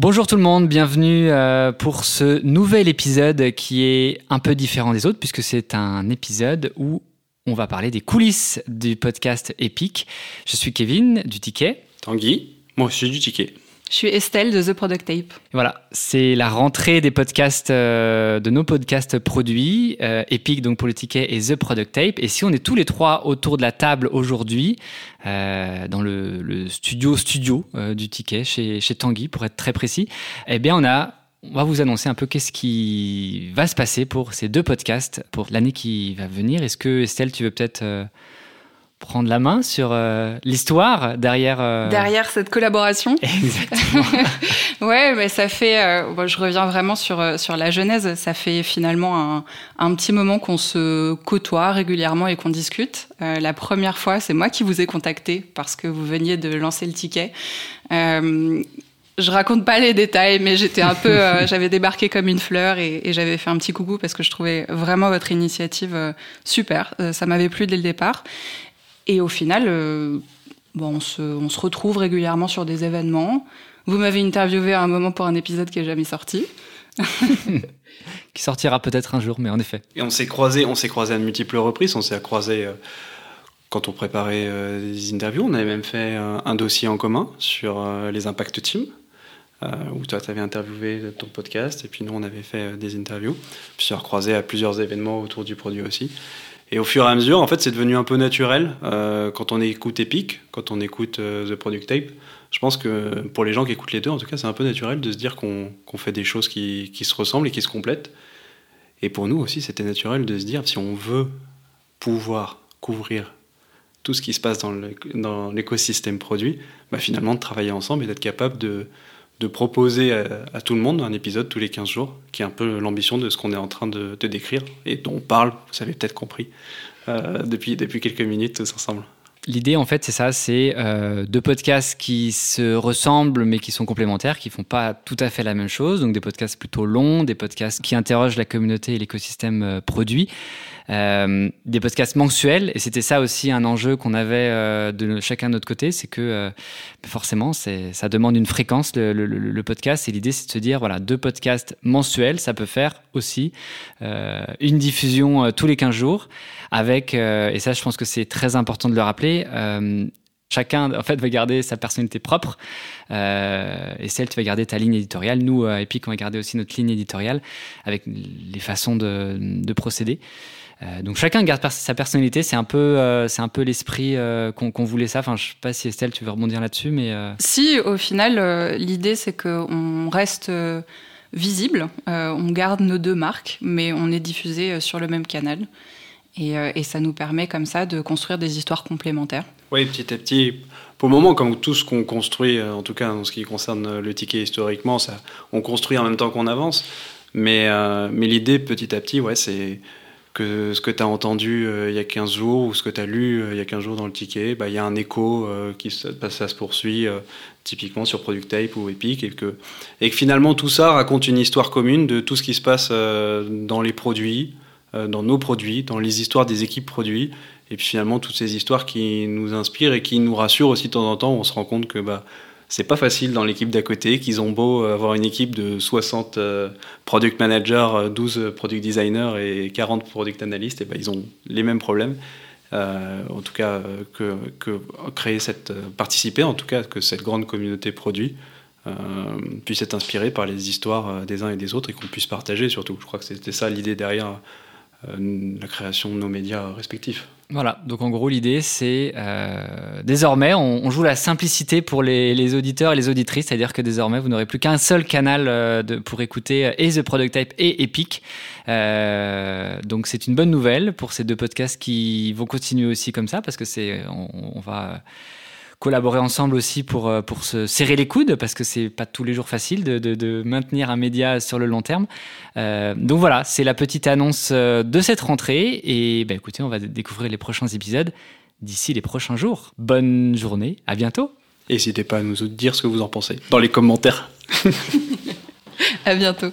Bonjour tout le monde, bienvenue euh, pour ce nouvel épisode qui est un peu différent des autres puisque c'est un épisode où on va parler des coulisses du podcast Epic. Je suis Kevin du Ticket. Tanguy, moi aussi du Ticket. Je suis Estelle de The Product Tape. Voilà, c'est la rentrée des podcasts, euh, de nos podcasts produits, euh, Epic donc pour le ticket et The Product Tape. Et si on est tous les trois autour de la table aujourd'hui, euh, dans le, studio studio du ticket chez, chez Tanguy pour être très précis, eh bien on a on va vous annoncer un peu qu'est-ce qui va se passer pour ces deux podcasts pour l'année qui va venir. Est-ce que Estelle, tu veux peut-être prendre la main sur euh, l'histoire derrière euh, derrière cette collaboration. Exactement. ouais, mais ça fait. Euh, je reviens vraiment sur sur la genèse. Ça fait finalement un, un petit moment qu'on se côtoie régulièrement et qu'on discute. la première fois, c'est moi qui vous ai contacté parce que vous veniez de lancer le ticket. je raconte pas les détails, mais j'étais un peu, j'avais débarqué comme une fleur et, et j'avais fait un petit coucou parce que je trouvais vraiment votre initiative super. ça m'avait plu dès le départ. Et au final, euh, bon, on, se, on, se, retrouve régulièrement sur des événements. Vous m'avez interviewé à un moment pour un épisode qui n'est jamais sorti. qui sortira peut-être un jour, mais en effet. Et on s'est croisés, on s'est croisés à de multiples reprises. On s'est croisés euh, quand on préparait euh, des interviews. On avait même fait un dossier en commun sur les impacts team. où toi, tu avais interviewé ton podcast, et puis nous, on avait fait des interviews. Puis on s'est recroisés à plusieurs événements autour du produit aussi. Et au fur et à mesure, en fait, c'est devenu un peu naturel euh, quand on écoute Epic, quand on écoute euh, The Product Tape. Je pense que pour les gens qui écoutent les deux, en tout cas, c'est un peu naturel de se dire qu'on fait des choses qui, se ressemblent et qui se complètent. Et pour nous aussi, c'était naturel de se dire si on veut pouvoir couvrir tout ce qui se passe dans l'écosystème produit, bah finalement de travailler ensemble et d'être capable de, de proposer à, tout le monde un épisode tous les 15 jours, qui est un peu l'ambition de ce qu'on est en train de, décrire et dont on parle, vous avez peut-être compris, euh, depuis, quelques minutes tous ensemble. L'idée, en fait, c'est ça, c'est euh, deux podcasts qui se ressemblent mais qui sont complémentaires, qui font pas tout à fait la même chose. Donc des podcasts plutôt longs, des podcasts qui interrogent la communauté et l'écosystème euh, produit. Euh, des podcasts mensuels. Et c'était ça aussi un enjeu qu'on avait euh, de chacun de notre côté, c'est que euh, forcément, ça demande une fréquence, le, le, le podcast. Et l'idée, c'est de se dire, voilà, deux podcasts mensuels, ça peut faire aussi une diffusion tous les 15 jours avec, et ça, je pense que c'est très important de le rappeler, chacun en fait va garder sa personnalité propre euh, et celle tu vas garder ta ligne éditoriale nous à Epic on va garder aussi notre ligne éditoriale avec les façons de, de procéder euh, donc chacun garde sa personnalité, c'est un peu, euh, c'est un peu l'esprit euh, qu'on voulait ça. Enfin, je sais pas si Estelle, tu veux rebondir là-dessus, mais si au final l'idée c'est qu'on reste visible, on garde nos deux marques, mais on est diffusé sur le même canal. Et, et, ça nous permet comme ça de construire des histoires complémentaires. Oui, petit à petit. Pour le moment, comme tout ce qu'on construit, en tout cas en ce qui concerne le ticket historiquement, ça, on construit en même temps qu'on avance. Mais, mais l'idée, petit à petit, ouais, c'est que ce que tu as entendu euh, il y a 15 jours ou ce que tu as lu euh, il y a 15 jours dans le ticket, bah, il y a un écho euh, qui bah, ça se poursuit typiquement sur Product Tape ou Epic et que, et que finalement tout ça raconte une histoire commune de tout ce qui se passe dans les produits, dans nos produits, dans les histoires des équipes produits et puis finalement toutes ces histoires qui nous inspirent et qui nous rassurent aussi de temps en temps. On se rend compte que bah, c'est pas facile dans l'équipe d'à côté, qu'ils ont beau avoir une équipe de 60 euh, product managers, 12 euh, product designers et 40 product analystes, et ben ils ont les mêmes problèmes. Euh, en tout cas, que, créer cette, participer en tout cas que cette grande communauté produit puisse être inspirée par les histoires des uns et des autres et qu'on puisse partager surtout. Je crois que c'était ça l'idée derrière la création de nos médias respectifs. Voilà, donc en gros l'idée c'est euh, désormais on, joue la simplicité pour les, auditeurs et les auditrices, c'est-à-dire que désormais vous n'aurez plus qu'un seul canal euh, de, pour écouter euh, et The Product Type et Epic. donc c'est une bonne nouvelle pour ces deux podcasts qui vont continuer aussi comme ça parce que c'est on va collaborer ensemble aussi pour, euh, pour se serrer les coudes, parce que c'est pas tous les jours facile de, de, de, maintenir un média sur le long terme. Euh, donc voilà, c'est la petite annonce euh, de cette rentrée. Et bah, écoutez, on va découvrir les prochains épisodes d'ici les prochains jours. Bonne journée, à bientôt. N'hésitez pas à nous dire ce que vous en pensez dans les commentaires. à bientôt.